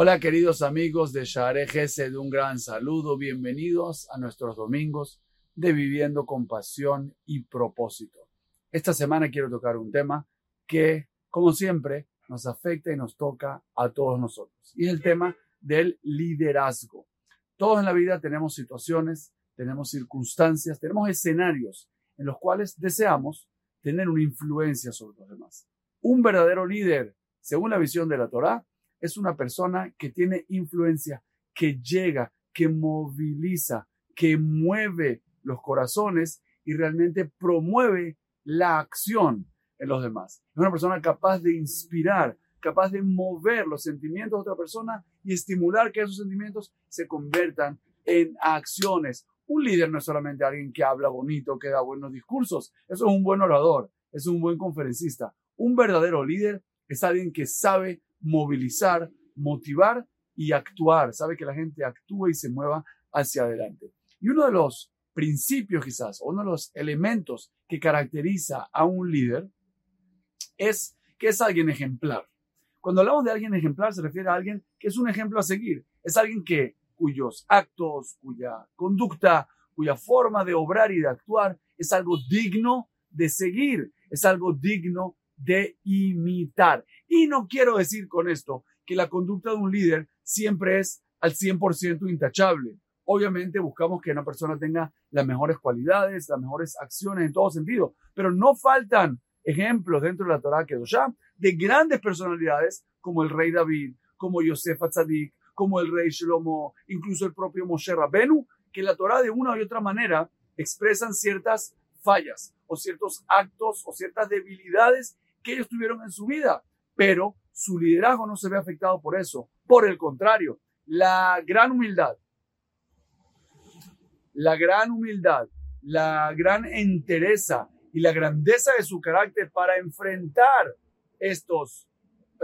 Hola queridos amigos de Share de un gran saludo. Bienvenidos a nuestros domingos de Viviendo con Pasión y Propósito. Esta semana quiero tocar un tema que, como siempre, nos afecta y nos toca a todos nosotros. Y es el tema del liderazgo. Todos en la vida tenemos situaciones, tenemos circunstancias, tenemos escenarios en los cuales deseamos tener una influencia sobre los demás. Un verdadero líder, según la visión de la Torá, es una persona que tiene influencia, que llega, que moviliza, que mueve los corazones y realmente promueve la acción en los demás. Es una persona capaz de inspirar, capaz de mover los sentimientos de otra persona y estimular que esos sentimientos se conviertan en acciones. Un líder no es solamente alguien que habla bonito, que da buenos discursos. Eso es un buen orador, es un buen conferencista. Un verdadero líder es alguien que sabe movilizar, motivar y actuar. Sabe que la gente actúe y se mueva hacia adelante. Y uno de los principios quizás, uno de los elementos que caracteriza a un líder es que es alguien ejemplar. Cuando hablamos de alguien ejemplar se refiere a alguien que es un ejemplo a seguir. Es alguien que cuyos actos, cuya conducta, cuya forma de obrar y de actuar es algo digno de seguir, es algo digno de imitar. Y no quiero decir con esto que la conducta de un líder siempre es al 100% intachable. Obviamente buscamos que una persona tenga las mejores cualidades, las mejores acciones en todo sentido, pero no faltan ejemplos dentro de la Torah ya de grandes personalidades como el rey David, como Yosef Atzadik, como el rey Shlomo, incluso el propio Moshe Rabbenu, que la Torah de una u otra manera expresan ciertas fallas o ciertos actos o ciertas debilidades que ellos tuvieron en su vida, pero su liderazgo no se ve afectado por eso. Por el contrario, la gran humildad, la gran humildad, la gran entereza y la grandeza de su carácter para enfrentar estos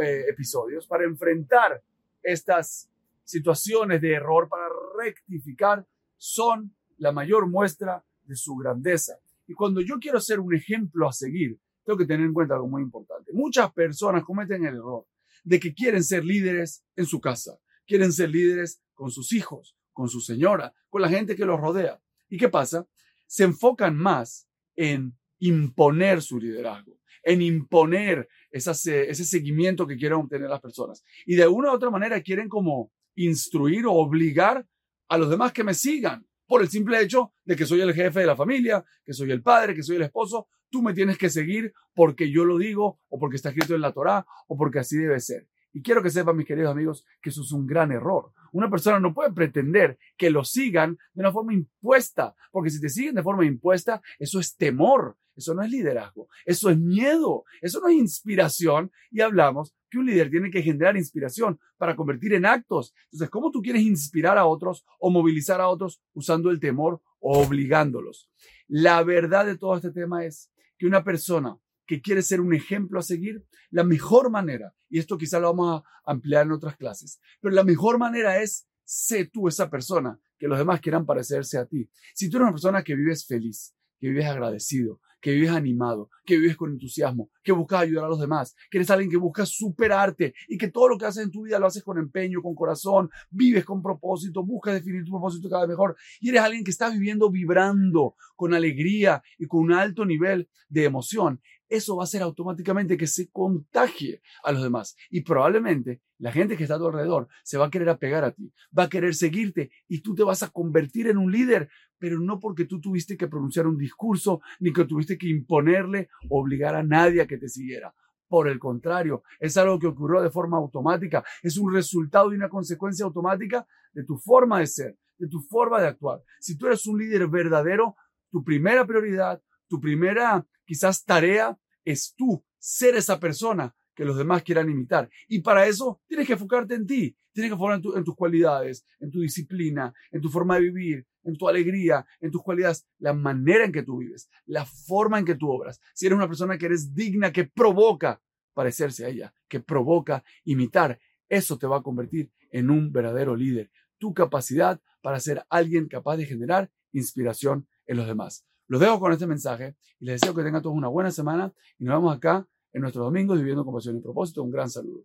eh, episodios, para enfrentar estas situaciones de error, para rectificar, son la mayor muestra de su grandeza. Y cuando yo quiero ser un ejemplo a seguir, tengo que tener en cuenta algo muy importante. Muchas personas cometen el error de que quieren ser líderes en su casa, quieren ser líderes con sus hijos, con su señora, con la gente que los rodea. ¿Y qué pasa? Se enfocan más en imponer su liderazgo, en imponer ese seguimiento que quieren obtener las personas. Y de una u otra manera quieren como instruir o obligar a los demás que me sigan por el simple hecho de que soy el jefe de la familia, que soy el padre, que soy el esposo, tú me tienes que seguir porque yo lo digo o porque está escrito en la Torá o porque así debe ser. Y quiero que sepan, mis queridos amigos, que eso es un gran error. Una persona no puede pretender que lo sigan de una forma impuesta, porque si te siguen de forma impuesta, eso es temor, eso no es liderazgo, eso es miedo, eso no es inspiración. Y hablamos que un líder tiene que generar inspiración para convertir en actos. Entonces, ¿cómo tú quieres inspirar a otros o movilizar a otros usando el temor o obligándolos? La verdad de todo este tema es que una persona que quiere ser un ejemplo a seguir, la mejor manera, y esto quizá lo vamos a ampliar en otras clases, pero la mejor manera es sé tú esa persona, que los demás quieran parecerse a ti. Si tú eres una persona que vives feliz, que vives agradecido, que vives animado, que vives con entusiasmo, que buscas ayudar a los demás, que eres alguien que busca superarte y que todo lo que haces en tu vida lo haces con empeño, con corazón, vives con propósito, buscas definir tu propósito cada vez mejor y eres alguien que está viviendo vibrando con alegría y con un alto nivel de emoción eso va a hacer automáticamente que se contagie a los demás. Y probablemente la gente que está a tu alrededor se va a querer apegar a ti, va a querer seguirte y tú te vas a convertir en un líder, pero no porque tú tuviste que pronunciar un discurso, ni que tuviste que imponerle, obligar a nadie a que te siguiera. Por el contrario, es algo que ocurrió de forma automática, es un resultado y una consecuencia automática de tu forma de ser, de tu forma de actuar. Si tú eres un líder verdadero, tu primera prioridad, tu primera quizás tarea es tú ser esa persona que los demás quieran imitar. Y para eso tienes que enfocarte en ti, tienes que enfocar en, tus cualidades, en tu disciplina, en tu forma de vivir, en tu alegría, en tus cualidades, la manera en que tú vives, la forma en que tú obras. Si eres una persona que eres digna, que provoca parecerse a ella, que provoca imitar, eso te va a convertir en un verdadero líder. Tu capacidad para ser alguien capaz de generar inspiración en los demás. Los dejo con este mensaje y les deseo que tengan todos una buena semana y nos vemos acá en nuestro domingo viviendo con pasión y propósito. Un gran saludo.